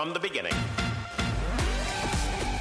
from the beginning.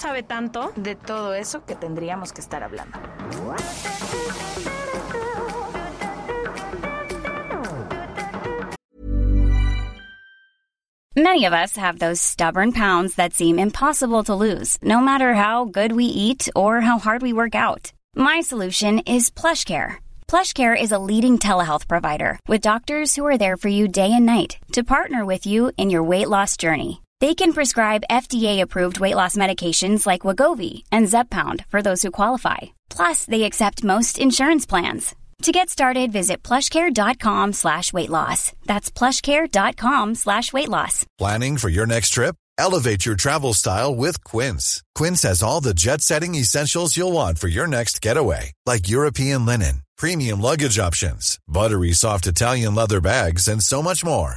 sabe tanto. de todo eso que tendríamos que estar hablando. Many of us have those stubborn pounds that seem impossible to lose, no matter how good we eat or how hard we work out. My solution is PlushCare. PlushCare is a leading telehealth provider with doctors who are there for you day and night to partner with you in your weight loss journey. They can prescribe FDA-approved weight loss medications like Wagovi and Zepbound for those who qualify. Plus, they accept most insurance plans. To get started, visit plushcare.com slash weight loss. That's plushcare.com slash weight loss. Planning for your next trip? Elevate your travel style with Quince. Quince has all the jet setting essentials you'll want for your next getaway, like European linen, premium luggage options, buttery soft Italian leather bags, and so much more.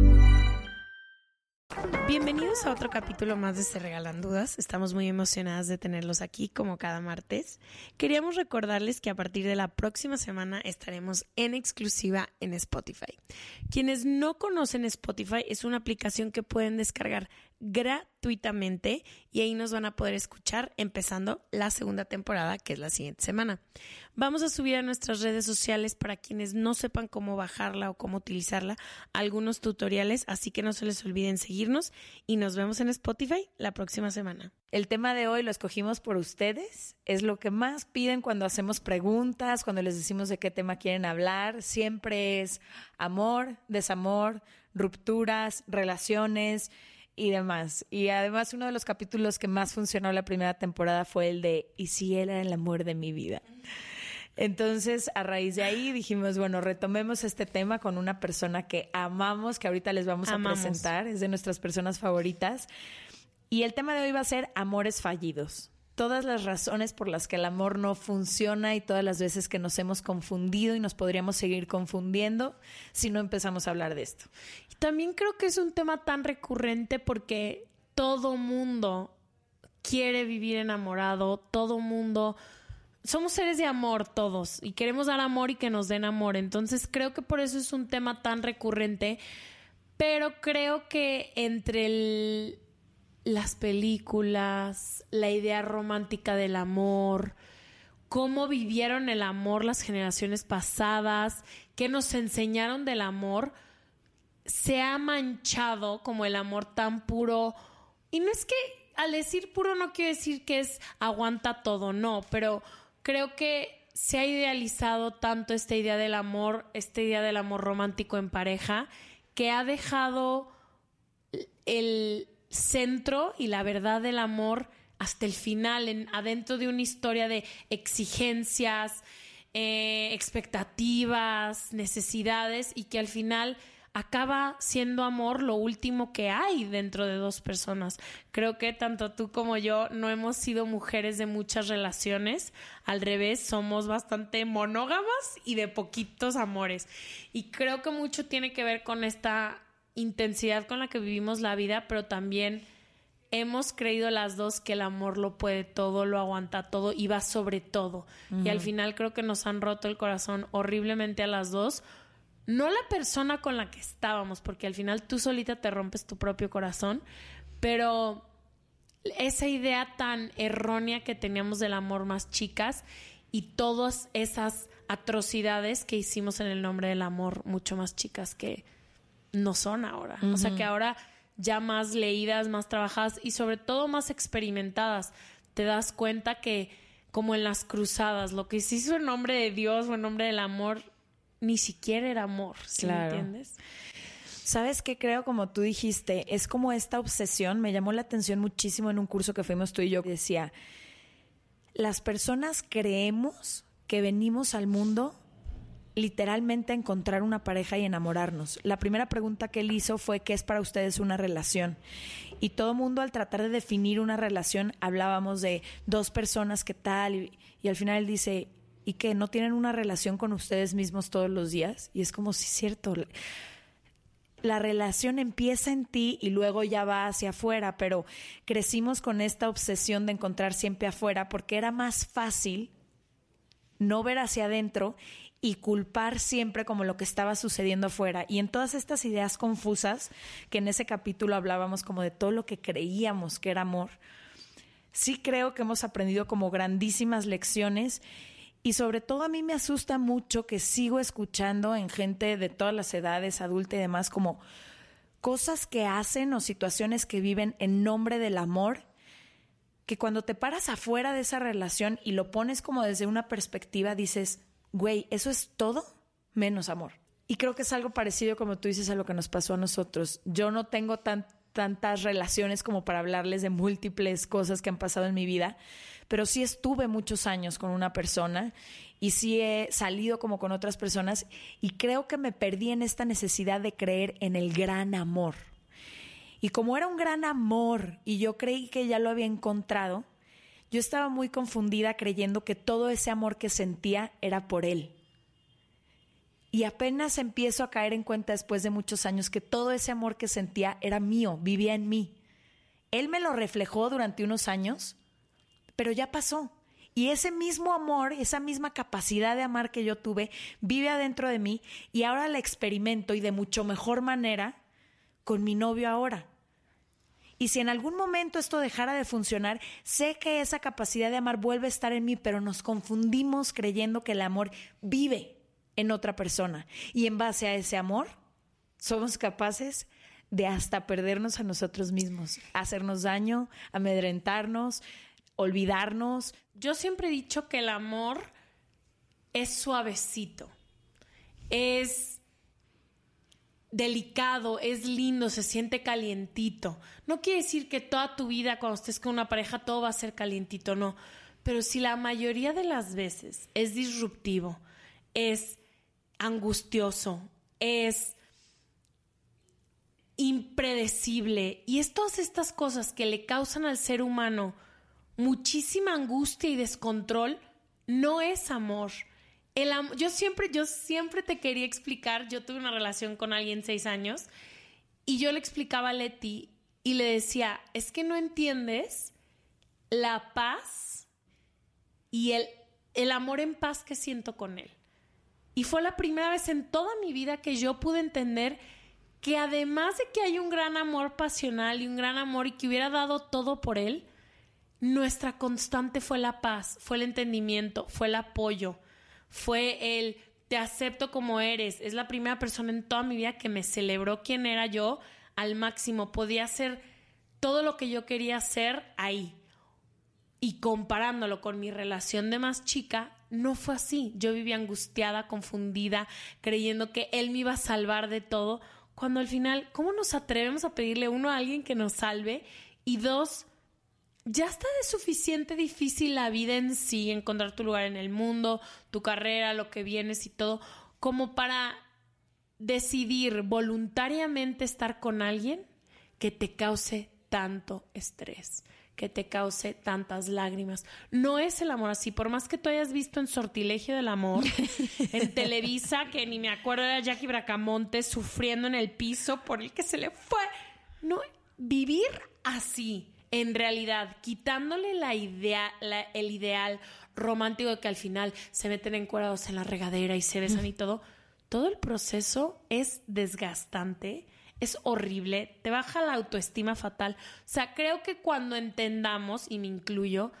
Bienvenidos a otro capítulo más de Se Regalan Dudas. Estamos muy emocionadas de tenerlos aquí como cada martes. Queríamos recordarles que a partir de la próxima semana estaremos en exclusiva en Spotify. Quienes no conocen Spotify es una aplicación que pueden descargar gratuitamente y ahí nos van a poder escuchar empezando la segunda temporada que es la siguiente semana. Vamos a subir a nuestras redes sociales para quienes no sepan cómo bajarla o cómo utilizarla algunos tutoriales, así que no se les olviden seguirnos y nos vemos en Spotify la próxima semana. El tema de hoy lo escogimos por ustedes. Es lo que más piden cuando hacemos preguntas, cuando les decimos de qué tema quieren hablar. Siempre es amor, desamor, rupturas, relaciones y demás. Y además uno de los capítulos que más funcionó la primera temporada fue el de ¿Y si él era el amor de mi vida? Entonces, a raíz de ahí dijimos, bueno, retomemos este tema con una persona que amamos, que ahorita les vamos a presentar, es de nuestras personas favoritas. Y el tema de hoy va a ser amores fallidos. Todas las razones por las que el amor no funciona y todas las veces que nos hemos confundido y nos podríamos seguir confundiendo si no empezamos a hablar de esto. Y también creo que es un tema tan recurrente porque todo mundo quiere vivir enamorado, todo mundo somos seres de amor todos y queremos dar amor y que nos den amor. Entonces creo que por eso es un tema tan recurrente, pero creo que entre el- las películas, la idea romántica del amor, cómo vivieron el amor las generaciones pasadas, qué nos enseñaron del amor, se ha manchado como el amor tan puro. Y no es que al decir puro no quiero decir que es aguanta todo, no, pero creo que se ha idealizado tanto esta idea del amor, esta idea del amor romántico en pareja, que ha dejado el centro y la verdad del amor hasta el final, en, adentro de una historia de exigencias, eh, expectativas, necesidades y que al final acaba siendo amor lo último que hay dentro de dos personas. Creo que tanto tú como yo no hemos sido mujeres de muchas relaciones, al revés, somos bastante monógamas y de poquitos amores. Y creo que mucho tiene que ver con esta intensidad con la que vivimos la vida, pero también hemos creído las dos que el amor lo puede todo, lo aguanta todo y va sobre todo. Y al final creo que nos han roto el corazón horriblemente a las dos. No la persona con la que estábamos, porque al final tú solita te rompes tu propio corazón, pero esa idea tan errónea que teníamos del amor más chicas y todas esas atrocidades que hicimos en el nombre del amor mucho más chicas que no son ahora. O sea que ahora ya más leídas, más trabajadas y sobre todo más experimentadas, te das cuenta que como en las cruzadas, lo que se hizo en nombre de Dios o en nombre del amor, ni siquiera era amor, ¿sí me entiendes? ¿Sabes qué creo? Como tú dijiste, es como esta obsesión, me llamó la atención muchísimo en un curso que fuimos tú y yo, que decía, las personas creemos que venimos al mundo literalmente encontrar una pareja y enamorarnos. La primera pregunta que él hizo fue ¿qué es para ustedes una relación? Y todo mundo al tratar de definir una relación hablábamos de dos personas que tal y, y al final él dice ¿y qué? ¿No tienen una relación con ustedes mismos todos los días? Y es como si es cierto la relación empieza en ti y luego ya va hacia afuera, pero crecimos con esta obsesión de encontrar siempre afuera porque era más fácil no ver hacia adentro y culpar siempre como lo que estaba sucediendo afuera. Y en todas estas ideas confusas, que en ese capítulo hablábamos como de todo lo que creíamos que era amor, sí creo que hemos aprendido como grandísimas lecciones y sobre todo a mí me asusta mucho que sigo escuchando en gente de todas las edades, adulta y demás, como cosas que hacen o situaciones que viven en nombre del amor, que cuando te paras afuera de esa relación y lo pones como desde una perspectiva, dices, güey, eso es todo menos amor. Y creo que es algo parecido, como tú dices, a lo que nos pasó a nosotros. Yo no tengo tantas relaciones como para hablarles de múltiples cosas que han pasado en mi vida, pero sí estuve muchos años con una persona y sí he salido como con otras personas y creo que me perdí en esta necesidad de creer en el gran amor. Y como era un gran amor y yo creí que ya lo había encontrado, yo estaba muy confundida creyendo que todo ese amor que sentía era por él. Y apenas empiezo a caer en cuenta después de muchos años que todo ese amor que sentía era mío, vivía en mí. Él me lo reflejó durante unos años, pero ya pasó. Y ese mismo amor, esa misma capacidad de amar que yo tuve, vive adentro de mí y ahora la experimento y de mucho mejor manera con mi novio ahora. Y si en algún momento esto dejara de funcionar, sé que esa capacidad de amar vuelve a estar en mí, pero nos confundimos creyendo que el amor vive en otra persona. Y en base a ese amor, somos capaces de hasta perdernos a nosotros mismos, hacernos daño, amedrentarnos, olvidarnos. Yo siempre he dicho que el amor es suavecito, es delicado, es lindo, se siente calientito. No quiere decir que toda tu vida cuando estés con una pareja todo va a ser calientito, no. Pero si la mayoría de las veces es disruptivo, es angustioso, es impredecible y es todas estas cosas que le causan al ser humano muchísima angustia y descontrol, no es amor. El yo siempre, yo siempre te quería explicar, yo tuve una relación con alguien seis años y yo le explicaba a Leti y le decía, es que no entiendes la paz y el, el amor en paz que siento con él. Y fue la primera vez en toda mi vida que yo pude entender que además de que hay un gran amor pasional y un gran amor y que hubiera dado todo por él, nuestra constante fue la paz, fue el entendimiento, fue el apoyo, fue el te acepto como eres. Es la primera persona en toda mi vida que me celebró quién era yo al máximo. Podía hacer todo lo que yo quería hacer ahí. Y comparándolo con mi relación de más chica, no fue así. Yo vivía angustiada, confundida, creyendo que él me iba a salvar de todo, cuando al final, ¿cómo nos atrevemos a pedirle uno a alguien que nos salve? Y dos, ya está de suficiente difícil la vida en sí, encontrar tu lugar en el mundo, tu carrera, lo que vienes y todo, como para decidir voluntariamente estar con alguien que te cause tanto estrés, que te cause tantas lágrimas. No es el amor así, por más que tú hayas visto en Sortilegio del Amor, en Televisa, que ni me acuerdo era Jackie Bracamonte sufriendo en el piso por el que se le fue. No, vivir así en realidad, quitándole la idea, el ideal romántico de que al final se meten encuadrados en la regadera y se besan y todo, todo el proceso es desgastante, es horrible, te baja la autoestima fatal. O sea, creo que cuando entendamos, y me incluyo,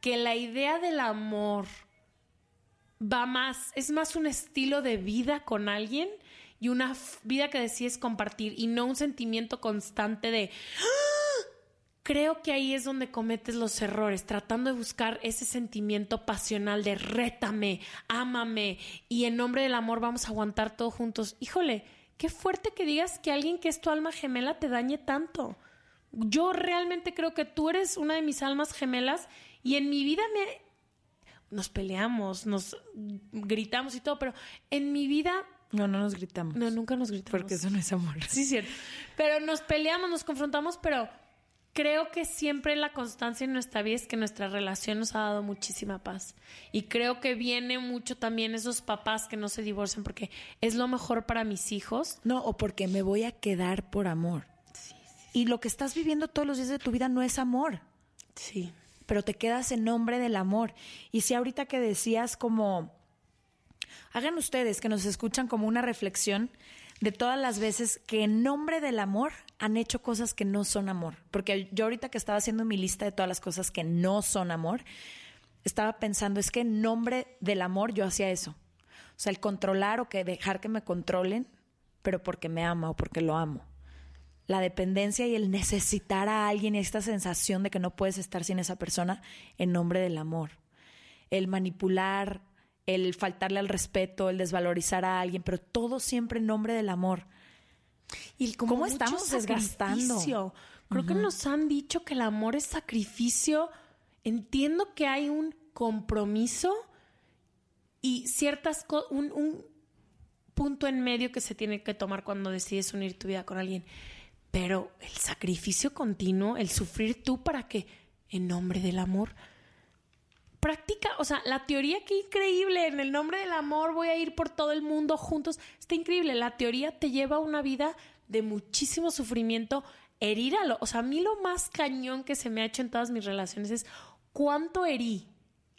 que la idea del amor va más, es más un estilo de vida con alguien y una vida que decides compartir y no un sentimiento constante de creo que ahí es donde cometes los errores, tratando de buscar ese sentimiento pasional de rétame, ámame y en nombre del amor vamos a aguantar todos juntos. Híjole, qué fuerte que digas que alguien que es tu alma gemela te dañe tanto. Yo realmente creo que tú eres una de mis almas gemelas y en mi vida me nos peleamos, nos gritamos y todo, pero en mi vida no, no nos gritamos. No, nunca nos gritamos. Porque eso no es amor. Sí, cierto. Pero nos peleamos, nos confrontamos, pero creo que siempre la constancia en nuestra vida es que nuestra relación nos ha dado muchísima paz. Y creo que viene mucho también esos papás que no se divorcian porque es lo mejor para mis hijos. No, o porque me voy a quedar por amor. Sí, sí. Y lo que estás viviendo todos los días de tu vida no es amor. Sí. Pero te quedas en nombre del amor. Y si ahorita que decías como Hagan ustedes que nos escuchan como una reflexión de todas las veces que en nombre del amor han hecho cosas que no son amor. Porque yo ahorita que estaba haciendo mi lista de todas las cosas que no son amor, estaba pensando, es que en nombre del amor yo hacía eso. O sea, el controlar o que dejar que me controlen, pero porque me ama o porque lo amo. La dependencia y el necesitar a alguien y esta sensación de que no puedes estar sin esa persona en nombre del amor. El manipular, el faltarle al respeto, el desvalorizar a alguien, pero todo siempre en nombre del amor. Y ¿Cómo estamos desgastando? Creo que nos han dicho que el amor es sacrificio. Entiendo que hay un compromiso y ciertas un, un punto en medio que se tiene que tomar cuando decides unir tu vida con alguien. Pero el sacrificio continuo, el sufrir tú para que, en nombre del amor, práctica, o sea, la teoría qué increíble, en el nombre del amor voy a ir por todo el mundo juntos, está increíble, la teoría te lleva a una vida de muchísimo sufrimiento, herir a lo, o sea, a mí lo más cañón que se me ha hecho en todas mis relaciones es cuánto herí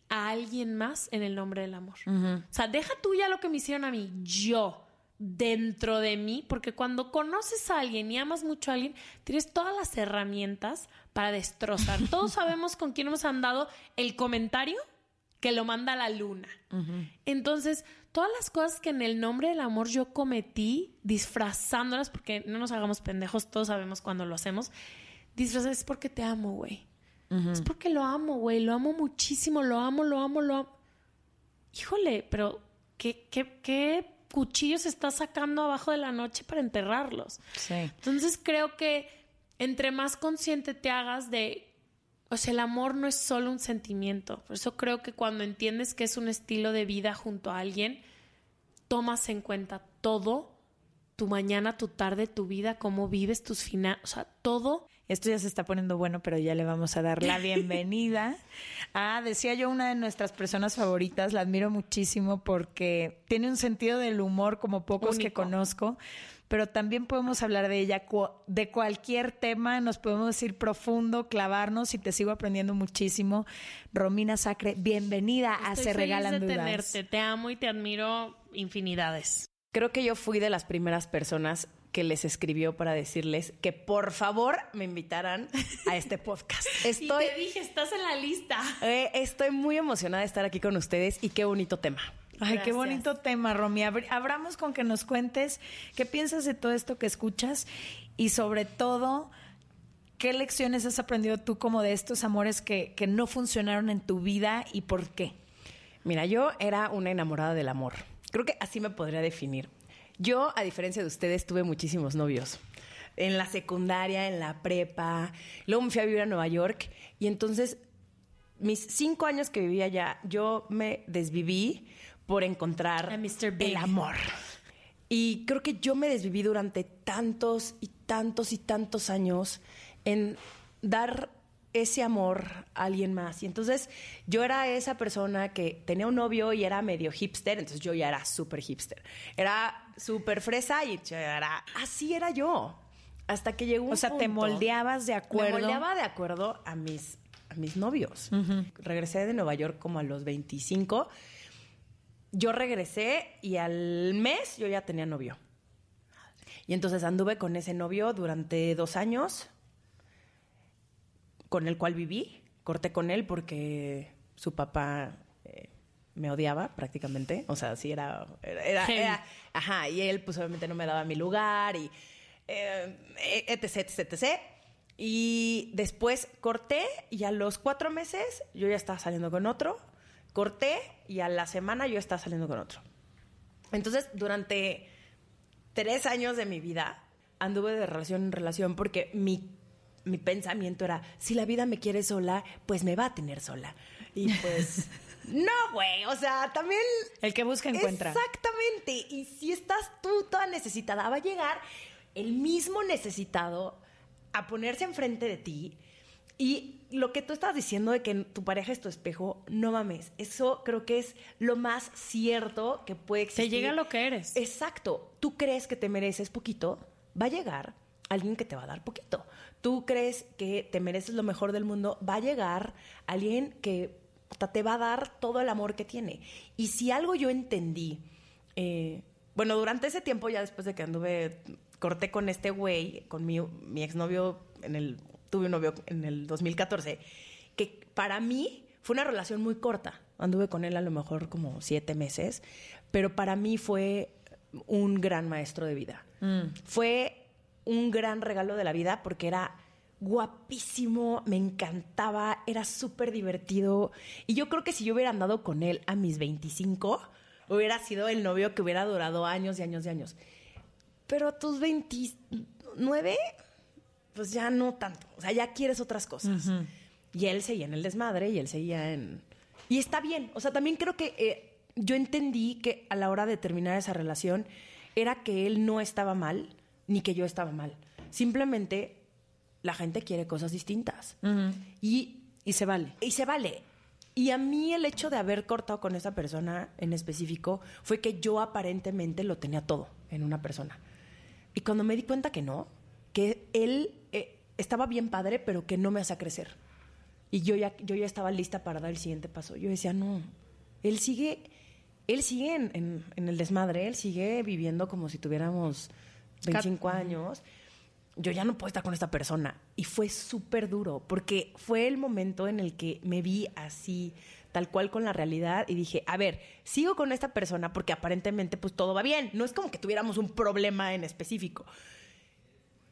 a alguien más en el nombre del amor. O sea, deja tú ya lo que me hicieron a mí, yo dentro de mí, porque cuando conoces a alguien y amas mucho a alguien, tienes todas las herramientas para destrozar. Todos sabemos con quién hemos andado el comentario que lo manda la luna. Entonces, todas las cosas que en el nombre del amor yo cometí, disfrazándolas, porque no nos hagamos pendejos, todos sabemos cuando lo hacemos, disfrazar es porque te amo, güey. Es porque lo amo, güey, lo amo muchísimo, lo amo, lo amo, lo amo. Híjole, pero qué, qué, qué cuchillos está sacando abajo de la noche para enterrarlos. Sí. Entonces creo que entre más consciente te hagas de, o sea, el amor no es solo un sentimiento. Por eso creo que cuando entiendes que es un estilo de vida junto a alguien, tomas en cuenta todo, tu mañana, tu tarde, tu vida, cómo vives, tus finanzas, o sea, todo esto ya se está poniendo bueno, pero ya le vamos a dar la bienvenida. ah, decía yo, una de nuestras personas favoritas, la admiro muchísimo porque tiene un sentido del humor como pocos que conozco pero también podemos hablar de ella de cualquier tema, nos podemos ir profundo, clavarnos y te sigo aprendiendo muchísimo. Romina Sacre, bienvenida a Se Regalan de Tenerte. Te amo y te admiro infinidades. Creo que yo fui de las primeras personas que les escribió para decirles que por favor me invitaran a este podcast. Estoy, y te dije, estás en la lista. Eh, estoy muy emocionada de estar aquí con ustedes y qué bonito tema. Ay, qué bonito tema, Romy. abramos con que nos cuentes qué piensas de todo esto que escuchas y sobre todo, qué lecciones has aprendido tú como de estos amores que, que no funcionaron en tu vida y por qué. Mira, yo era una enamorada del amor. Creo que así me podría definir. Yo, a diferencia de ustedes, tuve muchísimos novios. En la secundaria, en la prepa. Luego me fui a vivir a Nueva York. Y entonces, mis cinco años que vivía allá, yo me desviví por encontrar el amor. Y creo que yo me desviví durante tantos y tantos y tantos años en dar ese amor a alguien más. Y entonces yo era esa persona que tenía un novio y era medio hipster, entonces yo ya era súper hipster. Era súper fresa y era, así era yo. Hasta que llegó un O sea, te moldeabas de acuerdo. Me moldeaba de acuerdo a mis, a mis novios. Regresé de Nueva York como a los 25. Yo regresé y al mes yo ya tenía novio. Y entonces anduve con ese novio durante dos años con el cual viví. Corté con él porque su papá eh, me odiaba prácticamente. O sea, sí era, era, Ajá, y él pues obviamente no me daba mi lugar y eh, etc, etc, etc. Y después corté y a los cuatro meses yo ya estaba saliendo con otro. Corté y a la semana yo estaba saliendo con otro. Entonces, durante tres años de mi vida anduve de relación en relación porque mi, mi pensamiento era, si la vida me quiere sola, pues me va a tener sola. Y pues, no, güey, o sea, también... El que busca encuentra. Exactamente. Y si estás tú toda necesitada, va a llegar el mismo necesitado a ponerse enfrente de ti. Y lo que tú estás diciendo de que tu pareja es tu espejo, no mames. Eso creo que es lo más cierto que puede existir. Te llega lo que eres. Exacto. Tú crees que te mereces poquito, va a llegar alguien que te va a dar poquito. Tú crees que te mereces lo mejor del mundo, va a llegar alguien que te va a dar todo el amor que tiene. Y si algo yo entendí, eh, bueno, durante ese tiempo, ya después de que anduve, corté con este güey, con mi, mi exnovio, en el, tuve un novio en el 2014, que para mí fue una relación muy corta. Anduve con él a lo mejor como siete meses, pero para mí fue un gran maestro de vida. Fue un gran regalo de la vida porque era guapísimo, me encantaba, era súper divertido. Y yo creo que si yo hubiera andado con él a mis 25, hubiera sido el novio que hubiera durado años y años y años. Pero a tus 29, pues ya no tanto. O sea, ya quieres otras cosas. Y él seguía en el desmadre y él seguía en... Y está bien. O sea, también creo que eh, yo entendí que a la hora de terminar esa relación era que él no estaba mal ni que yo estaba mal. Simplemente la gente quiere cosas distintas. y, Y se vale. y se vale. Y a mí el hecho de haber cortado con esa persona en específico fue que yo aparentemente lo tenía todo en una persona. Y cuando me di cuenta que no, que él eh, estaba bien padre, pero que no me hacía crecer. Y yo ya, yo ya estaba lista para dar el siguiente paso. Yo decía, no, él sigue, él sigue en, en- en el desmadre, él sigue viviendo como si tuviéramos 25 años. Yo ya no puedo estar con esta persona. Y fue súper duro, porque fue el momento en el que me vi así, tal cual con la realidad, y dije, a ver, sigo con esta persona porque aparentemente pues todo va bien. No es como que tuviéramos un problema en específico.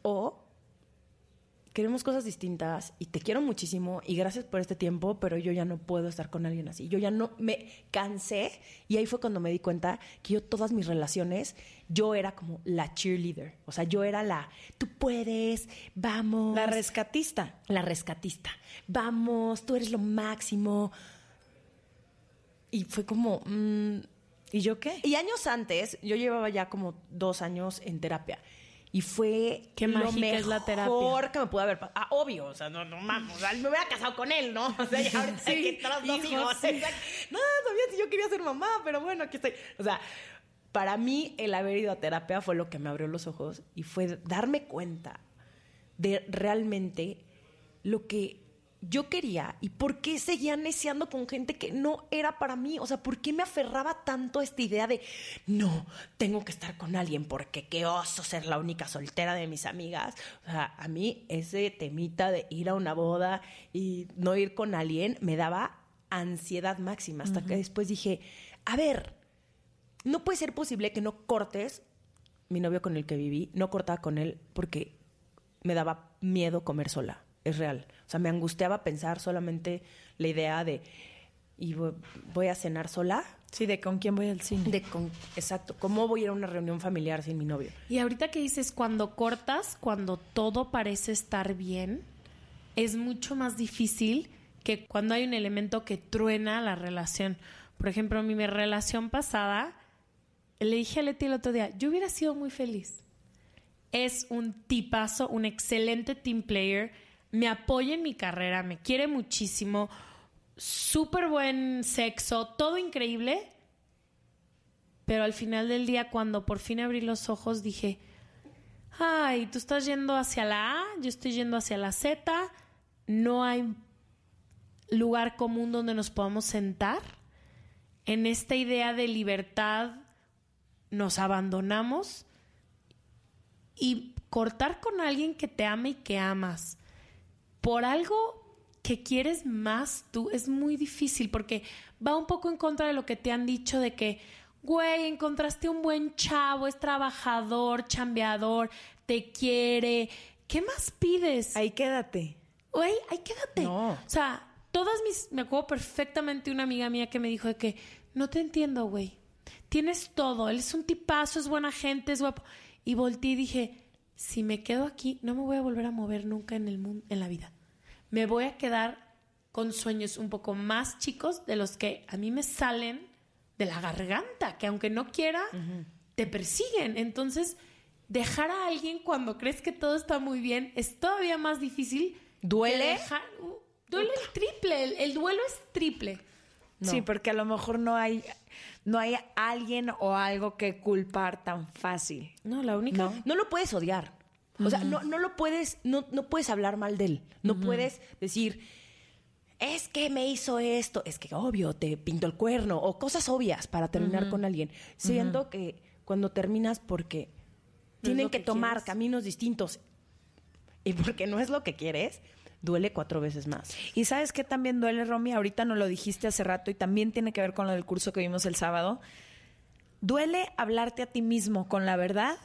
O queremos cosas distintas y te quiero muchísimo y gracias por este tiempo, pero yo ya no puedo estar con alguien así. Yo ya no me cansé y ahí fue cuando me di cuenta que yo todas mis relaciones, yo era como la cheerleader. O sea, yo era la, tú puedes, vamos. La rescatista. la rescatista. Vamos, tú eres lo máximo. Y fue como... mm, ¿Y yo qué? y años antes, yo llevaba ya como dos años en terapia. Y fue Qué lo es la terapia. mejor que me pudo haber pasado. Ah, obvio, o sea, no, no mames, o sea, me hubiera casado con él, ¿no? O sea, ya ahorita Sí, que tenemos dos hijos. No, todavía si yo quería ser mamá, pero bueno, aquí estoy. O sea, para mí el haber ido a terapia fue lo que me abrió los ojos y fue darme cuenta de realmente lo que yo quería y por qué seguía neceando con gente que no era para mí. O sea, ¿por qué me aferraba tanto a esta idea de no, tengo que estar con alguien porque qué oso ser la única soltera de mis amigas? O sea, a mí ese temita de ir a una boda y no ir con alguien me daba ansiedad máxima. Hasta que después dije, a ver, no puede ser posible que no cortes mi novio con el que viví, no cortaba con él porque me daba miedo comer sola. Es real. O sea, me angustiaba pensar solamente la idea de, ¿y voy, a cenar sola? Sí, de con quién voy al cine. De con, exacto. ¿Cómo voy a ir a una reunión familiar sin mi novio? Y ahorita que dices, cuando cortas, cuando todo parece estar bien, es mucho más difícil que cuando hay un elemento que truena la relación. Por ejemplo, mi relación pasada, le dije a Leti el otro día, yo hubiera sido muy feliz. Es un tipazo, un excelente team player, me apoya en mi carrera, me quiere muchísimo, súper buen sexo, todo increíble. Pero al final del día, cuando por fin abrí los ojos, dije, ay, tú estás yendo hacia la A, yo estoy yendo hacia la Z, no hay lugar común donde nos podamos sentar. En esta idea de libertad nos abandonamos y cortar con alguien que te ama y que amas por algo que quieres más tú es muy difícil porque va un poco en contra de lo que te han dicho de que, güey, encontraste un buen chavo, es trabajador, chambeador, te quiere. ¿Qué más pides? Ahí quédate. Güey, ahí quédate. No. O sea, todas mis. Me acuerdo perfectamente una amiga mía que me dijo de que no te entiendo, güey. Tienes todo. Él es un tipazo, es buena gente, es guapo. Y volteé y dije, si me quedo aquí, no me voy a volver a mover nunca en el mundo, en la vida. Me voy a quedar con sueños un poco más chicos de los que a mí me salen de la garganta, que aunque no quiera, te persiguen. Entonces, dejar a alguien cuando crees que todo está muy bien es todavía más difícil. ¿Duele? Uh, duele el triple, el, el duelo es triple. Sí, porque a lo mejor no hay, no hay alguien o algo que culpar tan fácil. No, la única. No, lo puedes odiar. O sea, no, no lo puedes, no, no puedes hablar mal de él. No puedes decir, es que me hizo esto, es que obvio, te pinto el cuerno, o cosas obvias para terminar con alguien. Siento que cuando terminas porque tienen que, tomar caminos distintos y porque no es lo que quieres, duele cuatro veces más. Y sabes qué también duele, Romy, ahorita nos lo dijiste hace rato y también tiene que ver con lo del curso que vimos el sábado. Duele hablarte a ti mismo con la verdad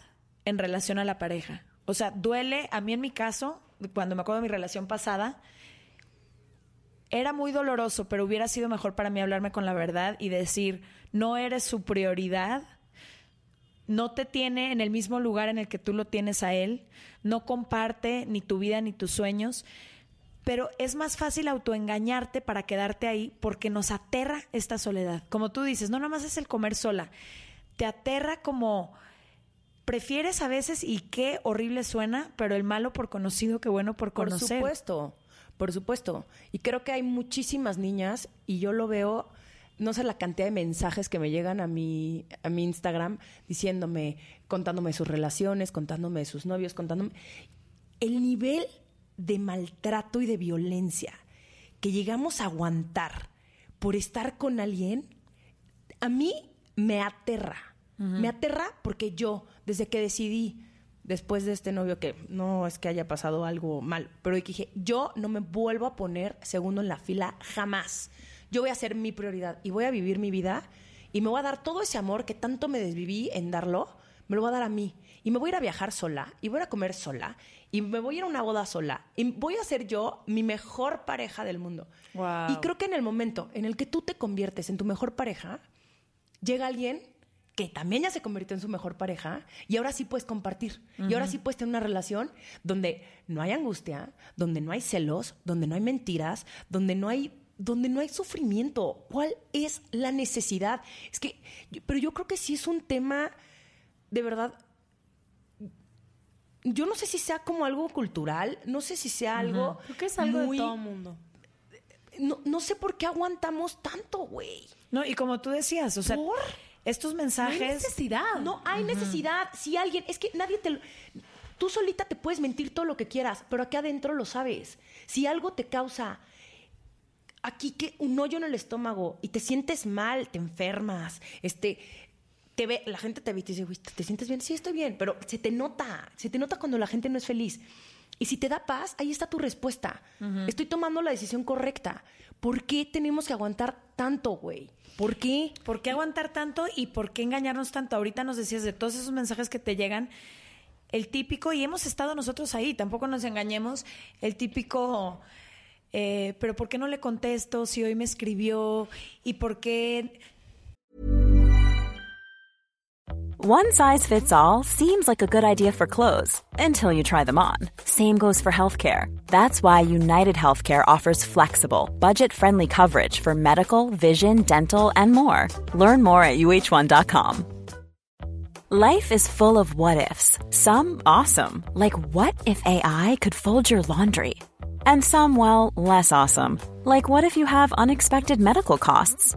en relación a la pareja. O sea, duele, a mí en mi caso, cuando me acuerdo de mi relación pasada, era muy doloroso, pero hubiera sido mejor para mí hablarme con la verdad y decir, no eres su prioridad, no te tiene en el mismo lugar en el que tú lo tienes a él, no comparte ni tu vida ni tus sueños pero es más fácil autoengañarte para quedarte ahí porque nos aterra esta soledad. Como tú dices, no nada más es el comer sola, te aterra como prefieres a veces y qué horrible suena, pero el malo por conocido que bueno por conocer. Por supuesto, por supuesto. Y creo que hay muchísimas niñas y yo lo veo no sé la cantidad de mensajes que me llegan a mi, a mi Instagram diciéndome, contándome sus relaciones, contándome de sus novios, contándome. El nivel de maltrato y de violencia que llegamos a aguantar por estar con alguien, a mí me aterra. Me aterra porque yo, desde que decidí, después de este novio, que no es que haya pasado algo mal, pero dije, yo no me vuelvo a poner segundo en la fila jamás. Yo voy a ser mi prioridad y voy a vivir mi vida y me voy a dar todo ese amor que tanto me desviví en darlo, me lo voy a dar a mí. Y me voy a ir a viajar sola y voy a comer sola y me voy a ir a una boda sola y voy a ser yo mi mejor pareja del mundo. Y creo que en el momento en el que tú te conviertes en tu mejor pareja, llega alguien que también ya se convirtió en su mejor pareja y ahora sí puedes compartir. Y ahora sí puedes tener una relación donde no hay angustia, donde no hay celos, donde no hay mentiras, donde no hay donde no hay sufrimiento. ¿Cuál es la necesidad? Es que pero yo creo que sí es un tema de verdad yo no sé si sea como algo cultural, no sé si sea algo. Creo que es algo de todo mundo. No, no sé por qué aguantamos tanto, güey. No, y como tú decías, o sea, estos mensajes. No hay necesidad. No hay necesidad. Si alguien. Es que nadie te. Tú solita te puedes mentir todo lo que quieras, pero aquí adentro lo sabes. Si algo te causa aquí que un hoyo en el estómago y te sientes mal, te enfermas, este, te ve, la gente te ve y te dice, ¿te sientes bien? Sí, estoy bien, pero se te nota, se te nota cuando la gente no es feliz. Y si te da paz, ahí está tu respuesta. Estoy tomando la decisión correcta. ¿Por qué tenemos que aguantar tanto, güey? ¿Por qué? ¿Por qué aguantar tanto y por qué engañarnos tanto? Ahorita nos decías de todos esos mensajes que te llegan, el típico, y hemos estado nosotros ahí, tampoco nos engañemos, el típico, eh, pero ¿por qué no le contesto si hoy me escribió? ¿Y por qué One size fits all seems like a good idea for clothes until you try them on. Same goes for healthcare. That's why United Healthcare offers flexible, budget friendly coverage for medical, vision, dental, and more. Learn more at uh1.com. Life is full of what ifs, some awesome, like what if AI could fold your laundry? And some, well, less awesome, like what if you have unexpected medical costs?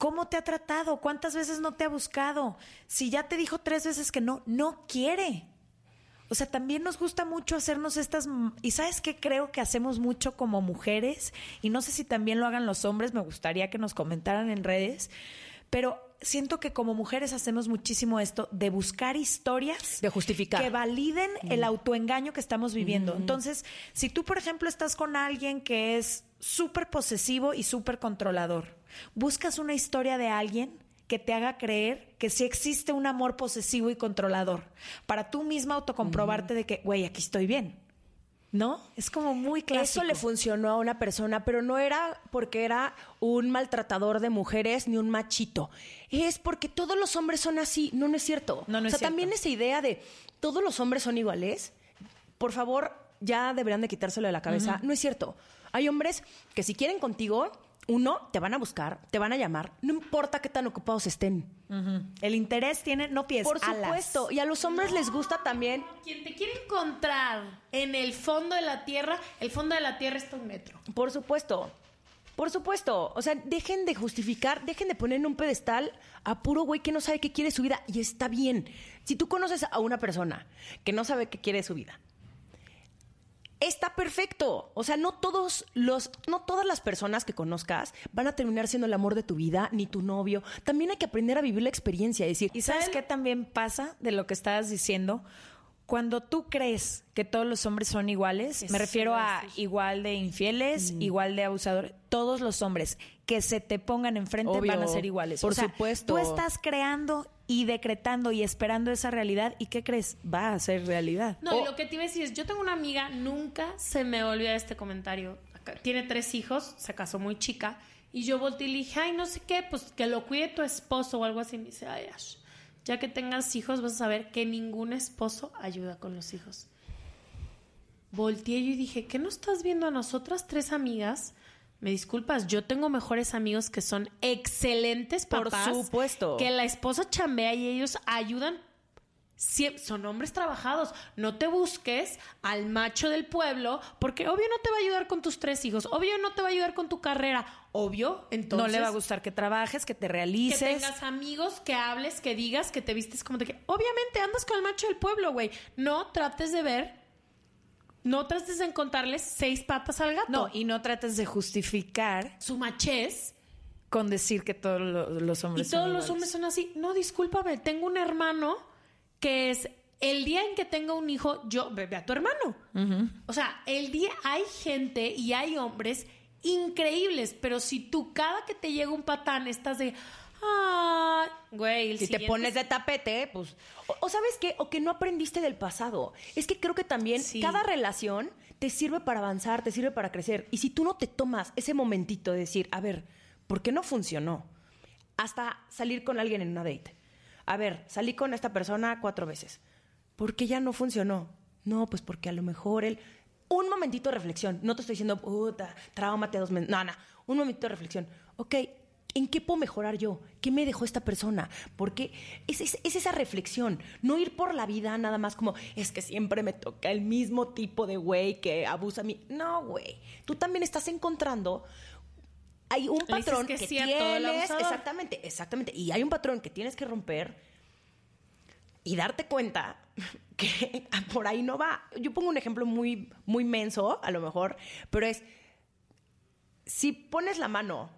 ¿Cómo te ha tratado? ¿Cuántas veces no te ha buscado? Si ya te dijo tres veces que no, no quiere. O sea, también nos gusta mucho hacernos estas... Y sabes qué creo que hacemos mucho como mujeres, y no sé si también lo hagan los hombres, me gustaría que nos comentaran en redes, pero siento que como mujeres hacemos muchísimo esto de buscar historias de justificar que validen el autoengaño que estamos viviendo. Entonces, si tú, por ejemplo, estás con alguien que es súper posesivo y súper controlador, buscas una historia de alguien que te haga creer que sí existe un amor posesivo y controlador, para tú misma autocomprobarte de que, güey, aquí estoy bien. ¿No? Es como muy clásico. Eso le funcionó a una persona, pero no era porque era un maltratador de mujeres ni un machito. Es porque todos los hombres son así. No, no es cierto. No, no o es sea, cierto. también esa idea de todos los hombres son iguales, por favor, ya deberían de quitárselo de la cabeza. No es cierto. Hay hombres que si quieren contigo, uno, te van a buscar, te van a llamar, no importa qué tan ocupados estén. El interés tiene no pies, Por alas. supuesto. Y a los hombres les gusta también. Quien te quiere encontrar en el fondo de la tierra, el fondo de la tierra está un metro. Por supuesto. Por supuesto. O sea, dejen de justificar, dejen de poner en un pedestal a puro güey que no sabe qué quiere su vida. Y está bien. Si tú conoces a una persona que no sabe qué quiere su vida, está perfecto. O sea, no todos los, no todas las personas que conozcas van a terminar siendo el amor de tu vida, ni tu novio. También hay que aprender a vivir la experiencia, decir, ¿Y sabes qué también pasa de lo que estabas diciendo? Cuando tú crees que todos los hombres son iguales, me refiero a igual de infieles, Mm. igual de abusadores, todos los hombres que se te pongan enfrente Obvio, van a ser iguales. por O sea, supuesto. Tú estás creando y decretando y esperando esa realidad y ¿qué crees? Va a ser realidad. No, y lo que te iba a decir es, yo tengo una amiga, nunca se me olvida este comentario. Tiene tres hijos, se casó muy chica, y yo volteé y le dije, ay, no sé qué, pues que lo cuide tu esposo o algo así. Me dice, ay, Ash, ya que tengas hijos vas a saber que ningún esposo ayuda con los hijos. Volteé yo y dije, ¿qué no estás viendo a nosotras tres amigas? Me disculpas, yo tengo mejores amigos que son excelentes Por papás. supuesto. Que la esposa chambea y ellos ayudan son hombres trabajados. No te busques al macho del pueblo, porque obvio no te va a ayudar con tus tres hijos, obvio no te va a ayudar con tu carrera, obvio, entonces no le va a gustar que trabajes, que te que realices. tengas amigos, que hables, que digas, que te vistes como de que obviamente andas con el macho del pueblo, güey. No trates de ver, no trates de encontrarles seis patas al gato. No, y no trates de justificar su machez con decir que todos lo- los y hombres todos son los hombres son así. No, discúlpame, tengo un hermano que es el día en que tenga un hijo, yo ve a tu hermano. O sea, el día hay gente y hay hombres increíbles, pero si tú cada que te llega un patán estás de, ah, güey, el Si te pones de tapete, pues. O, o sabes qué, o que no aprendiste del pasado. Es que creo que también Sí. cada relación te sirve para avanzar, te sirve para crecer. Y si tú no te tomas ese momentito de decir, a ver, ¿por qué no funcionó? Hasta salir con alguien en una date. A ver, salí con esta persona cuatro veces. ¿Por qué ya no funcionó? No, pues porque a lo mejor él. Un momentito de reflexión. No te estoy diciendo, puta, traumate dos meses. No, no. Un momentito de reflexión. Ok, ¿En qué puedo mejorar yo? ¿Qué me dejó esta persona? Porque es, es, es, esa reflexión, no ir por la vida nada más como, es que siempre me toca el mismo tipo de güey que abusa a mí. No, güey, tú también estás encontrando hay un patrón que, tienes, exactamente, exactamente, y hay un patrón que tienes que romper y darte cuenta que por ahí no va. Yo pongo un ejemplo muy muy menso, a lo mejor, pero es si pones la mano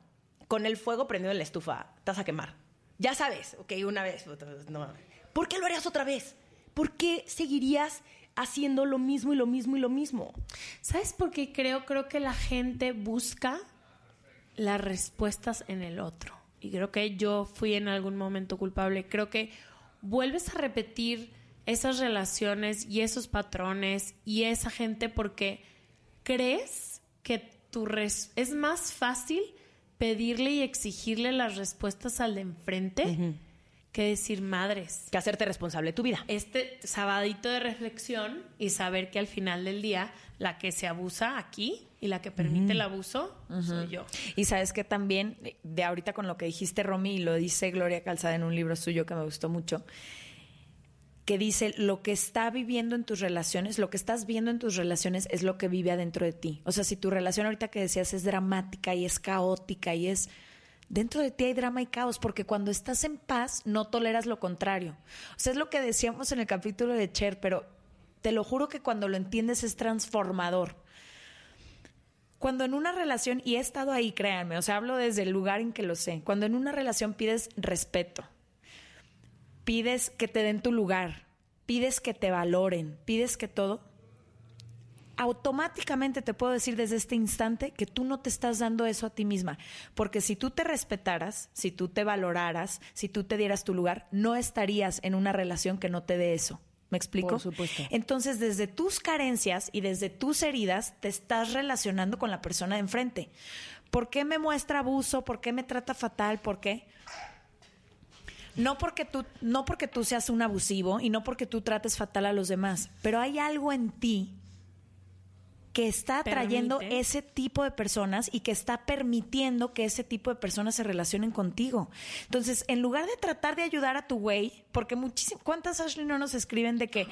con el fuego prendido en la estufa, te vas a quemar. Ya sabes, ok, una vez, no. ¿Por qué lo harías otra vez? ¿Por qué seguirías haciendo lo mismo y lo mismo y lo mismo? ¿Sabes por qué creo? Creo que la gente busca las respuestas en el otro. Y creo que yo fui en algún momento culpable. Creo que vuelves a repetir esas relaciones y esos patrones y esa gente porque crees que tu es más fácil pedirle y exigirle las respuestas al de enfrente que decir madres. Que hacerte responsable de tu vida. Este sabadito de reflexión y saber que al final del día la que se abusa aquí y la que permite el abuso soy yo. Y sabes que también, de ahorita con lo que dijiste, Romy, y lo dice Gloria Calzada en un libro suyo que me gustó mucho, que dice lo que está viviendo en tus relaciones, lo que estás viendo en tus relaciones es lo que vive adentro de ti. O sea, si tu relación ahorita que decías es dramática y es caótica y es dentro de ti hay drama y caos, porque cuando estás en paz no toleras lo contrario. O sea, es lo que decíamos en el capítulo de Cher, pero te lo juro que cuando lo entiendes es transformador. Cuando en una relación, y he estado ahí, créanme, o sea, hablo desde el lugar en que lo sé, cuando en una relación pides respeto, pides que te den tu lugar, pides que te valoren, pides que todo, automáticamente te puedo decir desde este instante que tú no te estás dando eso a ti misma. Porque si tú te respetaras, si tú te valoraras, si tú te dieras tu lugar, no estarías en una relación que no te dé eso. ¿Me explico? Por supuesto. Entonces, desde tus carencias y desde tus heridas, te estás relacionando con la persona de enfrente. ¿Por qué me muestra abuso? ¿Por qué me trata fatal? ¿Por qué? No porque tú, no porque tú seas un abusivo y no porque tú trates fatal a los demás, pero hay algo en ti que está atrayendo ese tipo de personas y que está permitiendo que ese tipo de personas se relacionen contigo. Entonces, en lugar de tratar de ayudar a tu güey, porque muchísimas, ¿cuántas Ashley no nos escriben de que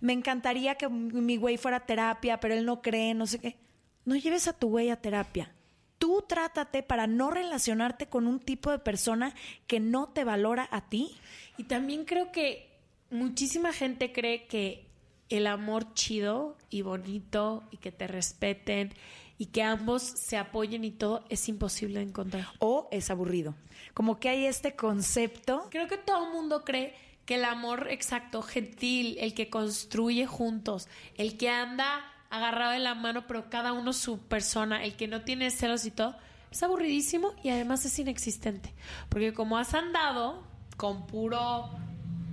me encantaría que mi güey fuera a terapia, pero él no cree, no sé qué? No lleves a tu güey a terapia. Tú trátate para no relacionarte con un tipo de persona que no te valora a ti. Y también creo que muchísima gente cree que el amor chido y bonito y que te respeten y que ambos se apoyen y todo es imposible de encontrar. O es aburrido. Como que hay este concepto. Creo que todo el mundo cree que el amor exacto, gentil, el que construye juntos, el que anda agarrado de la mano, pero cada uno su persona, el que no tiene celos y todo, es aburridísimo y además es inexistente. Porque como has andado con puro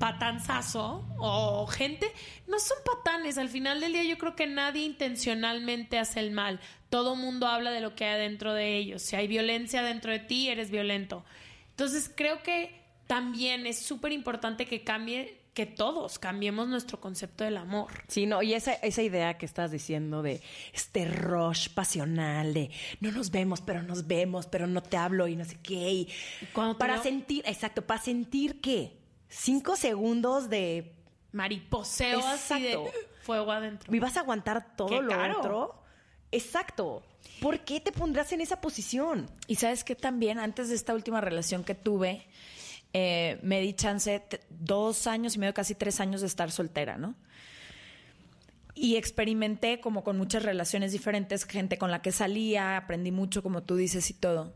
patanzazo o gente, no son patanes. Al final del día yo creo que nadie intencionalmente hace el mal. Todo mundo habla de lo que hay dentro de ellos. Si hay violencia dentro de ti, eres violento. Entonces creo que también es súper importante que cambie que todos cambiemos nuestro concepto del amor. Sí, no, y esa, esa idea que estás diciendo de este rush pasional, de no nos vemos, pero nos vemos, pero no te hablo y no sé qué. Y para sentir, exacto, para sentir que cinco segundos de mariposeo así de fuego adentro. ¿Y vas a aguantar todo lo otro? Exacto. ¿Por qué te pondrás en esa posición? Y sabes que también antes de esta última relación que tuve, eh, me di chance dos años y medio, casi tres años de estar soltera, ¿no? Y experimenté como con muchas relaciones diferentes, gente con la que salía, aprendí mucho, como tú dices, y todo.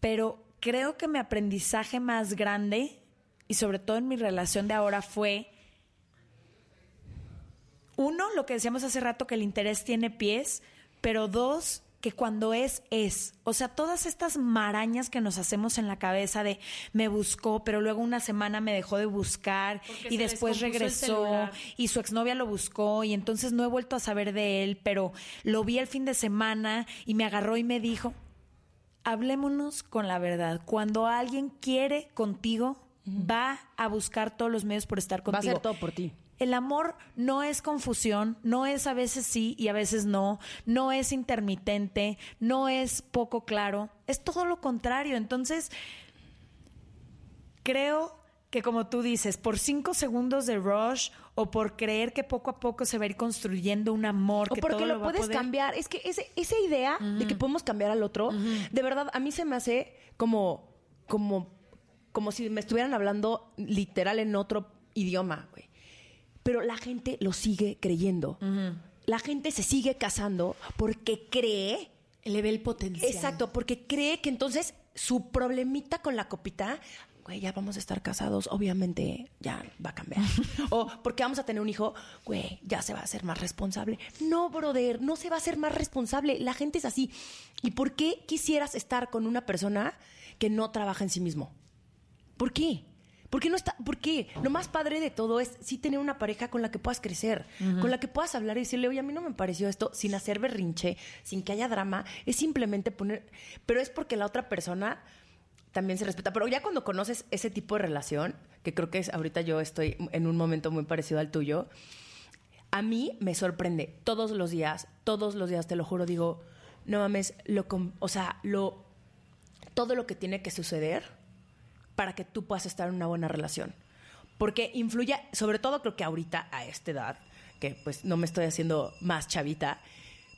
Pero creo que mi aprendizaje más grande y sobre todo en mi relación de ahora fue, uno, lo que decíamos hace rato, que el interés tiene pies, pero dos, que cuando es, es. O sea, todas estas marañas que nos hacemos en la cabeza de me buscó, pero luego una semana me dejó de buscar y después regresó y su exnovia lo buscó y entonces no he vuelto a saber de él, pero lo vi el fin de semana y me agarró y me dijo, hablémonos con la verdad. Cuando alguien quiere contigo, va a buscar todos los medios por estar contigo. Va a hacer todo por ti. El amor no es confusión, no es a veces sí y a veces no, no es intermitente, no es poco claro, es todo lo contrario. Entonces, creo que como tú dices, por cinco segundos de rush o por creer que poco a poco se va a ir construyendo un amor. O que porque todo lo, a puedes poder- cambiar. Es que ese- esa idea de que podemos cambiar al otro, de verdad, a mí se me hace como, como, como si me estuvieran hablando literal en otro idioma, güey. Pero la gente lo sigue creyendo. La gente se sigue casando porque cree Le ve el potencial. Exacto, porque cree que entonces su problemita con la copita, güey, ya vamos a estar casados, obviamente ya va a cambiar. o porque vamos a tener un hijo, güey, ya se va a hacer más responsable. No, brother, no se va a hacer más responsable. La gente es así. ¿Y por qué quisieras estar con una persona que no trabaja en sí mismo? ¿Por qué? ¿Por qué no está? ¿Por qué? Lo más padre de todo es sí tener una pareja con la que puedas crecer, con la que puedas hablar y decirle, oye, a mí no me pareció esto, sin hacer berrinche, sin que haya drama. Es simplemente poner. Pero es porque la otra persona también se respeta. Pero ya cuando conoces ese tipo de relación, que creo que es ahorita yo estoy en un momento muy parecido al tuyo, a mí me sorprende todos los días, todos los días, te lo juro, digo, no mames, lo, o sea, lo, todo lo que tiene que suceder para que tú puedas estar en una buena relación. Porque influye, sobre todo creo que ahorita a esta edad, que pues no me estoy haciendo más chavita,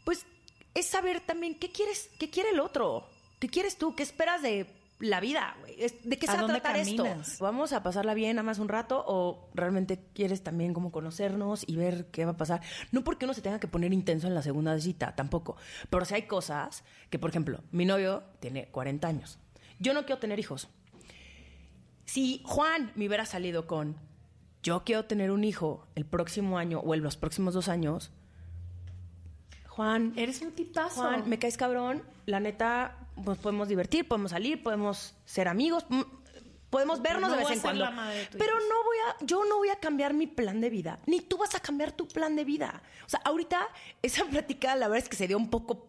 pues es saber también qué quieres, qué quiere el otro, qué quieres tú, qué esperas de la vida, güey. ¿De qué ¿A se va a tratar caminas? esto? ¿Vamos a pasarla bien nada más un rato o realmente quieres también como conocernos y ver qué va a pasar? No porque uno se tenga que poner intenso en la segunda cita, tampoco. Pero si hay cosas que, por ejemplo, mi novio tiene 40 años. Yo no quiero tener hijos. Si Juan me hubiera salido con yo quiero tener un hijo el próximo año o en los próximos dos años, Juan, Eres un tipazo. Juan, me caes cabrón, la neta, pues podemos divertir, podemos salir, podemos ser amigos, mm, podemos vernos no de vez en cuando. Pero no voy a, yo no voy a cambiar mi plan de vida, ni tú vas a cambiar tu plan de vida. O sea, ahorita esa plática, la verdad es que se dio un poco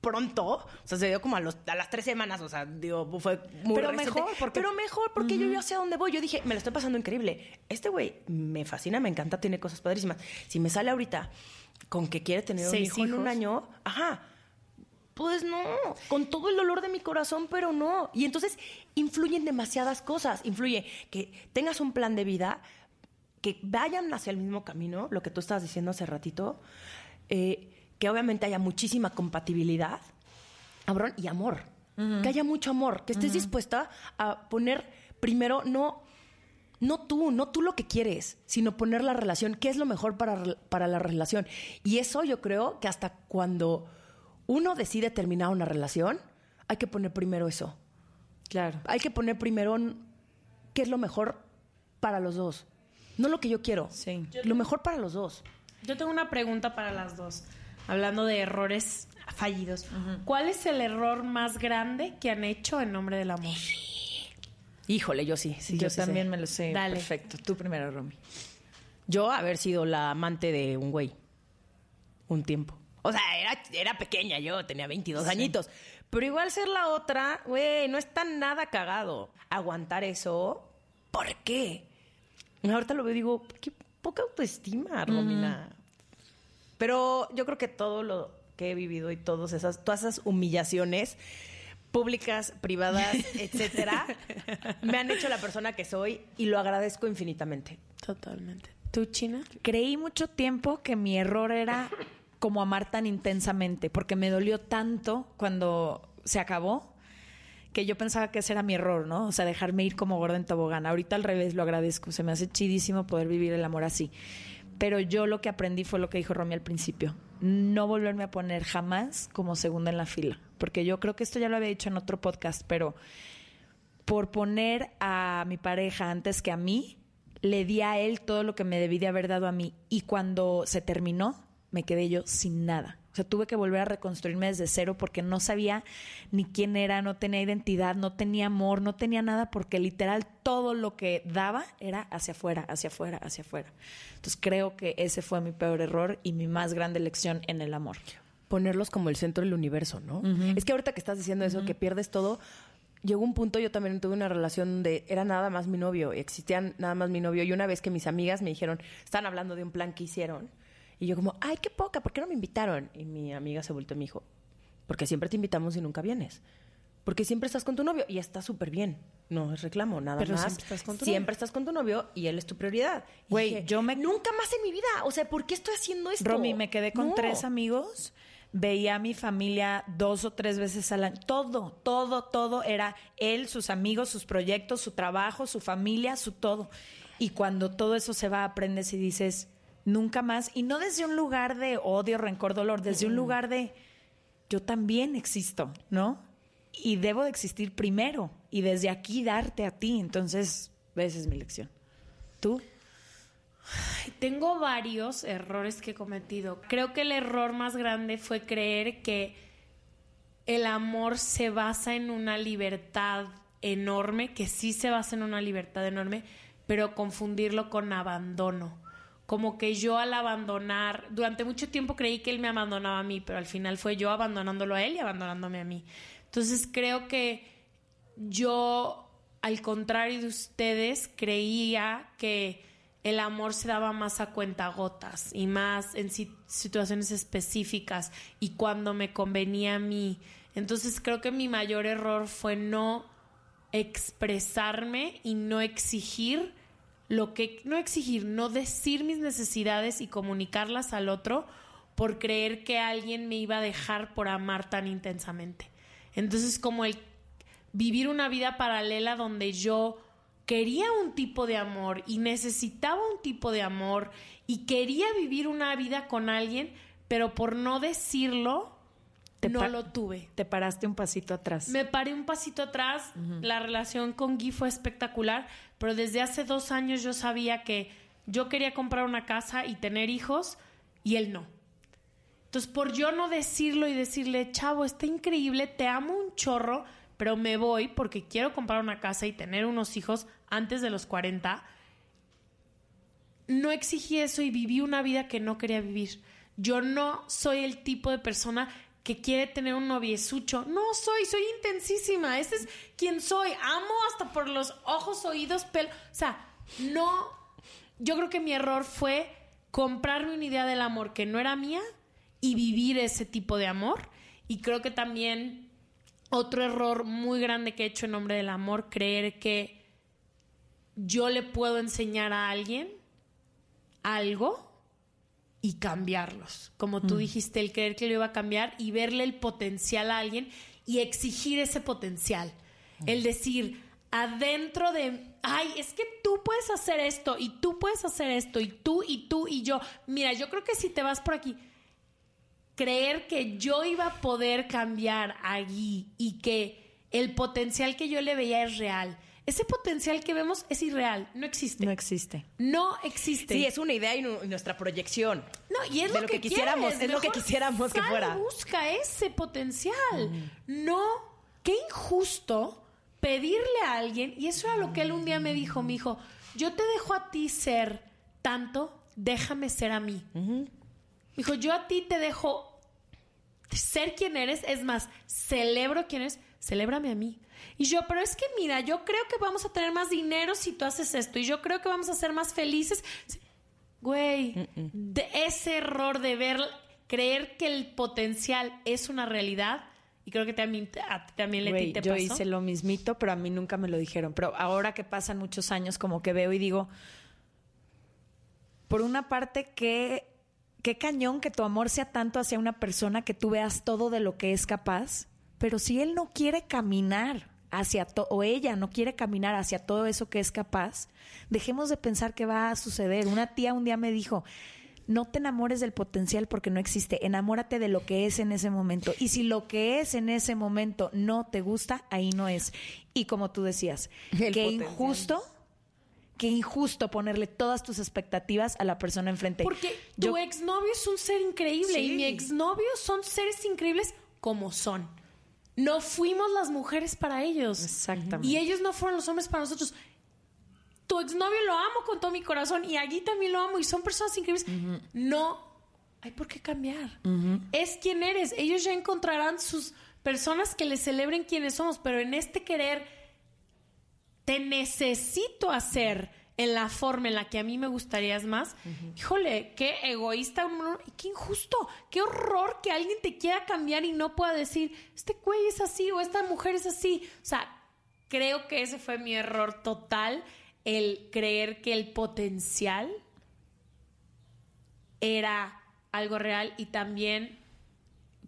pronto, o sea, se dio como a, los, a las tres semanas, o sea, digo, fue muy Pero reciente. mejor, porque- Pero mejor, porque yo ya sé a dónde voy. Yo dije, me lo estoy pasando increíble. Este güey me fascina, me encanta, tiene cosas padrísimas. Si me sale ahorita con que quiere tener un hijo en un hijos. año, ajá, pues no, con todo el dolor de mi corazón, pero no. Y entonces influyen demasiadas cosas. Influye que tengas un plan de vida, que vayan hacia el mismo camino, lo que tú estabas diciendo hace ratito, eh, que obviamente haya muchísima compatibilidad, cabrón, y amor. Que haya mucho amor, que estés dispuesta a poner primero, no, no tú, no tú lo que quieres, sino poner la relación, qué es lo mejor para, para la relación. Y eso yo creo que hasta cuando uno decide terminar una relación, hay que poner primero eso. Claro. Hay que poner primero qué es lo mejor para los dos. No lo que yo quiero. Sí. Lo mejor para los dos. Yo tengo una pregunta para las dos. Hablando de errores fallidos. ¿Cuál es el error más grande que han hecho en nombre del amor? Híjole, yo sí. sí yo, sí sé. también me lo sé. Dale. Perfecto. Tú primero, Romy. Yo haber sido la amante de un güey. Un tiempo. O sea, era, era pequeña yo, tenía 22 añitos. Pero igual ser la otra, güey, no está nada cagado. Aguantar eso, ¿por qué? Ahorita lo veo y digo, qué poca autoestima, Romina. Pero yo creo que todo lo que he vivido y todas esas, todas esas humillaciones públicas, privadas, etcétera, me han hecho la persona que soy y lo agradezco infinitamente. Totalmente. ¿Tú, China? Creí mucho tiempo que mi error era como amar tan intensamente, porque me dolió tanto cuando se acabó que yo pensaba que ese era mi error, ¿no? O sea, dejarme ir como gorda en tobogán. Ahorita al revés lo agradezco, se me hace chidísimo poder vivir el amor así. Pero yo lo que aprendí fue lo que dijo Romy al principio, no volverme a poner jamás como segunda en la fila, porque yo creo que esto ya lo había dicho en otro podcast, pero por poner a mi pareja antes que a mí, le di a él todo lo que me debí de haber dado a mí. Y cuando se terminó, me quedé yo sin nada. Sea, tuve que volver a reconstruirme desde cero porque no sabía ni quién era, no tenía identidad, no tenía amor, no tenía nada porque literal todo lo que daba era hacia afuera, hacia afuera, hacia afuera. Entonces creo que ese fue mi peor error y mi más grande lección en el amor. Ponerlos como el centro del universo, ¿no? Es que ahorita que estás diciendo eso, que pierdes todo, llegó un punto, yo también tuve una relación donde era nada más mi novio, existían nada más mi novio. Y una vez que mis amigas me dijeron, están hablando de un plan que hicieron. Y yo como, ay, qué poca, ¿por qué no me invitaron? Y mi amiga se volvió y me dijo, porque siempre te invitamos y nunca vienes. Porque siempre estás con tu novio y está súper bien. No es reclamo, nada Pero más. siempre estás con tu Siempre estás con tu novio y él es tu prioridad. Güey, yo me- Nunca más en mi vida. O sea, ¿por qué estoy haciendo esto? Romy, me quedé con No. tres amigos, veía a mi familia dos o tres veces al año. Todo, todo, todo era él, sus amigos, sus proyectos, su trabajo, su familia, su todo. Y cuando todo eso se va, aprendes y dices, nunca más. Y no desde un lugar de odio, rencor, dolor, desde un lugar de yo también existo, ¿no? Y debo de existir primero y desde aquí darte a ti. Entonces, esa es mi lección. ¿Tú? Tengo varios errores que he cometido. Creo que el error más grande fue creer que el amor se basa en una libertad enorme, que sí se basa en una libertad enorme, pero confundirlo con abandono. Como que yo al abandonar, durante mucho tiempo creí que él me abandonaba a mí, pero al final fue yo abandonándolo a él y abandonándome a mí. Entonces creo que yo, al contrario de ustedes, creía que el amor se daba más a cuentagotas y más en si- situaciones específicas y cuando me convenía a mí. Entonces creo que mi mayor error fue no expresarme y no exigir lo que no exigir, no decir mis necesidades y comunicarlas al otro por creer que alguien me iba a dejar por amar tan intensamente. Entonces como el vivir una vida paralela donde yo quería un tipo de amor y necesitaba un tipo de amor y quería vivir una vida con alguien, pero por no decirlo, Te no lo tuve. Te paraste un pasito atrás. Me paré un pasito atrás, la relación con Guy fue espectacular, pero desde hace dos años yo sabía que yo quería comprar una casa y tener hijos y él no. Entonces, por yo no decirlo y decirle, chavo, está increíble, te amo un chorro, pero me voy porque quiero comprar una casa y tener unos hijos antes de los 40, no exigí eso y viví una vida que no quería vivir. Yo no soy el tipo de persona que quiere tener un noviesucho. No soy, soy intensísima. Ese es quien soy. Amo hasta por los ojos, oídos, pelo. O sea, no. Yo creo que mi error fue comprarme una idea del amor que no era mía y vivir ese tipo de amor. Y creo que también otro error muy grande que he hecho en nombre del amor, creer que yo le puedo enseñar a alguien algo y cambiarlos. Como tú dijiste, el creer que lo iba a cambiar y verle el potencial a alguien y exigir ese potencial. El decir, adentro de, ay, es que tú puedes hacer esto y tú puedes hacer esto y tú y tú y yo. Mira, yo creo que si te vas por aquí, creer que yo iba a poder cambiar allí y que el potencial que yo le veía es real. Ese potencial que vemos es irreal, no existe. No existe. No existe. Sí, es una idea y, nu- y nuestra proyección. No, y es de lo, lo que que, quisiéramos, es lo que quisiéramos que sal fuera. busca ese potencial. No, qué injusto pedirle a alguien, y eso era lo que él un día me dijo, me dijo, yo te dejo a ti ser tanto, déjame ser a mí. Me dijo, yo a ti te dejo ser quien eres, es más, celebro quién eres, celébrame a mí. Y yo, pero es que mira, yo creo que vamos a tener más dinero si tú haces esto, y yo creo que vamos a ser más felices. Güey, de ese error de ver, creer que el potencial es una realidad, y creo que también a ti también Leti, Güey, te yo pasó. hice lo mismito, pero a mí nunca me lo dijeron. Pero ahora que pasan muchos años, como que veo y digo, por una parte, qué, qué cañón que tu amor sea tanto hacia una persona que tú veas todo de lo que es capaz, pero si él no quiere caminar hacia todo, o ella no quiere caminar hacia todo eso que es capaz, dejemos de pensar que va a suceder. Una tía un día me dijo, no te enamores del potencial porque no existe, enamórate de lo que es en ese momento. Y si lo que es en ese momento no te gusta, ahí no es. Y como tú decías, El qué potencial. injusto, qué injusto ponerle todas tus expectativas a la persona enfrente. Porque tu exnovio es un ser increíble y mi exnovio son seres increíbles como son. No fuimos las mujeres para ellos. Exactamente. Y ellos no fueron los hombres para nosotros. Tu exnovio lo amo con todo mi corazón y allí también lo amo y son personas increíbles. No hay por qué cambiar. Es quien eres. Ellos ya encontrarán sus personas que le celebren quienes somos, pero en este querer te necesito hacer en la forma en la que a mí me gustaría más, híjole, qué egoísta, qué injusto, qué horror que alguien te quiera cambiar y no pueda decir, este güey es así o esta mujer es así. O sea, creo que ese fue mi error total, el creer que el potencial era algo real y también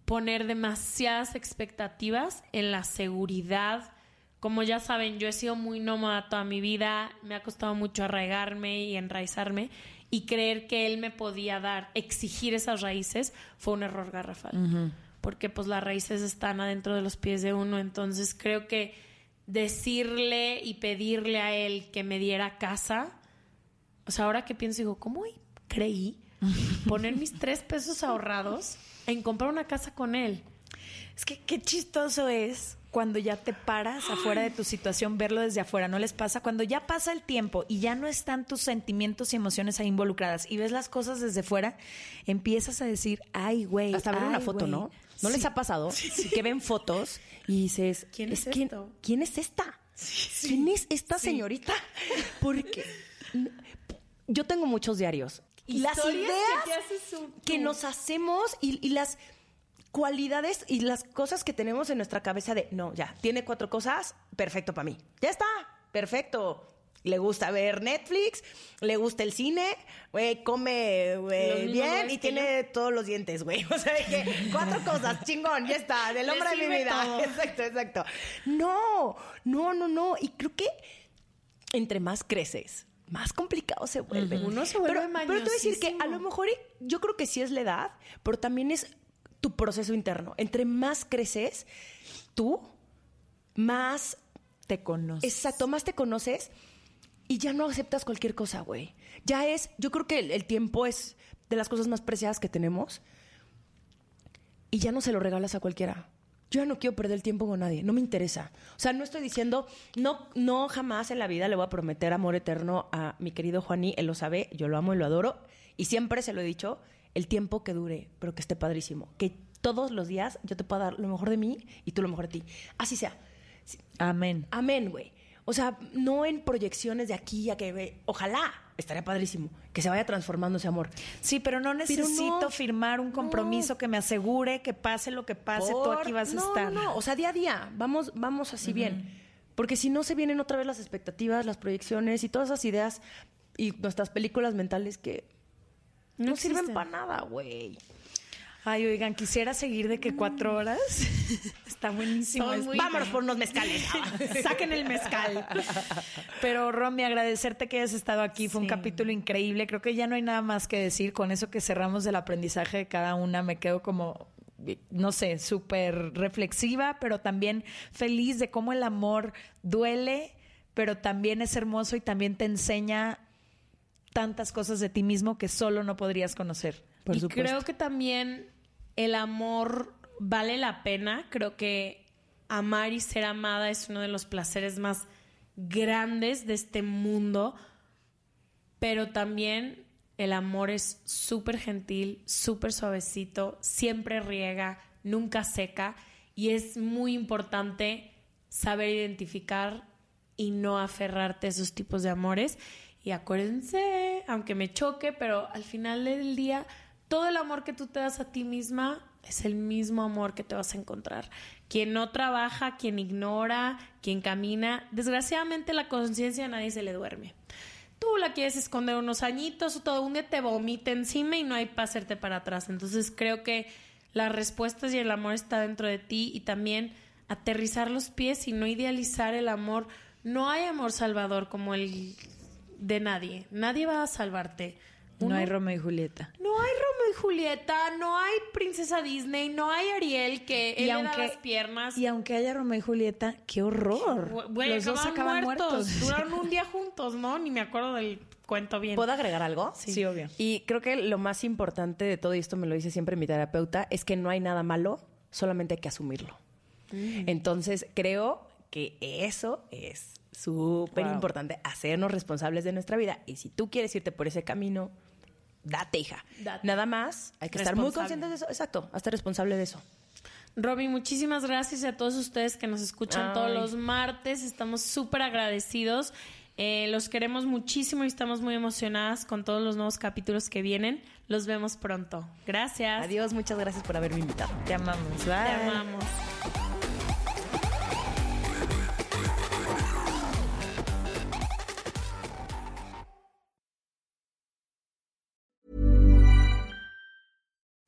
poner demasiadas expectativas en la seguridad. Como ya saben, yo he sido muy nómada toda mi vida, me ha costado mucho arraigarme y enraizarme y creer que él me podía dar, exigir esas raíces, fue un error garrafal. Porque pues las raíces están adentro de los pies de uno, entonces creo que decirle y pedirle a él que me diera casa, o sea, ahora que pienso, digo, ¿cómo creí poner mis tres pesos ahorrados en comprar una casa con él? Es que qué chistoso es cuando ya te paras afuera de tu situación, verlo desde afuera, ¿no les pasa? Cuando ya pasa el tiempo y ya no están tus sentimientos y emociones ahí involucradas y ves las cosas desde fuera, empiezas a decir, ay, güey. Hasta ver una foto, güey". ¿no? ¿No les ha pasado que ven fotos y dices, ¿Quién es ¿quién, esto? ¿quién es esta? ¿Quién es esta señorita? Porque yo tengo muchos diarios. Y las ideas que que nos hacemos y, y las cualidades y las cosas que tenemos en nuestra cabeza de, no, ya, tiene cuatro cosas, perfecto para mí. Ya está, perfecto. Le gusta ver Netflix, le gusta el cine, güey, come bien y tiene todos los dientes, güey. O sea, de que cuatro cosas, chingón, ya está, del hombre de mi vida. todo. Exacto, exacto. No, no, no, no. Y creo que entre más creces, más complicado se vuelve. Uno se vuelve pero, pero te voy a decir que a lo mejor yo creo que sí es la edad, pero también es tu proceso interno. Entre más creces, tú más Te conoces. Exacto, más te conoces y ya no aceptas cualquier cosa, güey. Ya es, yo creo que el, el tiempo es de las cosas más preciadas que tenemos y ya no se lo regalas a cualquiera. Yo ya no quiero perder el tiempo con nadie, no me interesa. O sea, no estoy diciendo, no, no jamás en la vida le voy a prometer amor eterno a mi querido Juaní, él lo sabe, yo lo amo y lo adoro, y siempre se lo he dicho, el tiempo que dure, pero que esté padrísimo, que todos los días yo te pueda dar lo mejor de mí y tú lo mejor de ti. Así sea. Amén. Amén, güey. O sea, no en proyecciones de aquí a que, güey, ojalá, estaría padrísimo, que se vaya transformando ese amor. Sí, pero no Pero necesito no, firmar un compromiso que me asegure que pase lo que pase, tú aquí vas a estar. No, no, o sea, día a día, vamos, vamos así bien. Porque si no se vienen otra vez las expectativas, las proyecciones y todas esas ideas y nuestras películas mentales que no, No sirven para nada, güey. Ay, oigan, quisiera seguir de que cuatro horas. Está buenísimo. Vámonos por unos mezcales. Saquen el mezcal. Pero Romy, agradecerte que hayas estado aquí. Fue un capítulo increíble. Creo que ya no hay nada más que decir. Con eso que cerramos del aprendizaje de cada una, me quedo como, no sé, súper reflexiva, pero también feliz de cómo el amor duele, pero también es hermoso y también te enseña tantas cosas de ti mismo que solo no podrías conocer. Por y supuesto. creo que también el amor vale la pena. Creo que amar y ser amada es uno de los placeres más grandes de este mundo. Pero también el amor es súper gentil, súper suavecito, siempre riega, nunca seca. Y es muy importante saber identificar y no aferrarte a esos tipos de amores. Y acuérdense, aunque me choque, pero al final del día, todo el amor que tú te das a ti misma es el mismo amor que te vas a encontrar. Quien no trabaja, quien ignora, quien camina, desgraciadamente la conciencia a nadie se le duerme. Tú la quieres esconder unos añitos o todo un día te vomita encima y no hay para hacerte para atrás. Entonces creo que las respuestas y el amor está dentro de ti y también aterrizar los pies y no idealizar el amor. No hay amor salvador como el de nadie. Nadie va a salvarte. No hay Romeo y Julieta. no hay Romeo y Julieta, no hay Princesa Disney, no hay Ariel que él le da las piernas. y aunque haya Romeo y Julieta, qué horror. Güey, Los dos acaban muertos. Duraron un día juntos, ¿no? Ni me acuerdo del cuento bien. ¿Puedo agregar algo? Sí, obvio. Y creo que lo más importante de todo esto, me lo dice siempre mi terapeuta, es que no hay nada malo, solamente hay que asumirlo. Entonces, creo que eso es súper Wow. importante, hacernos responsables de nuestra vida. Y si tú quieres irte por ese camino, date, hija. Date. Nada más, hay que estar muy conscientes de eso. Exacto, hazte responsable de eso. Robin, muchísimas gracias a todos ustedes que nos escuchan todos los martes. Estamos súper agradecidos. Eh, los queremos muchísimo y estamos muy emocionadas con todos los nuevos capítulos que vienen. Los vemos pronto. Gracias. Adiós, muchas gracias por haberme invitado. Te amamos. Bye. Te amamos.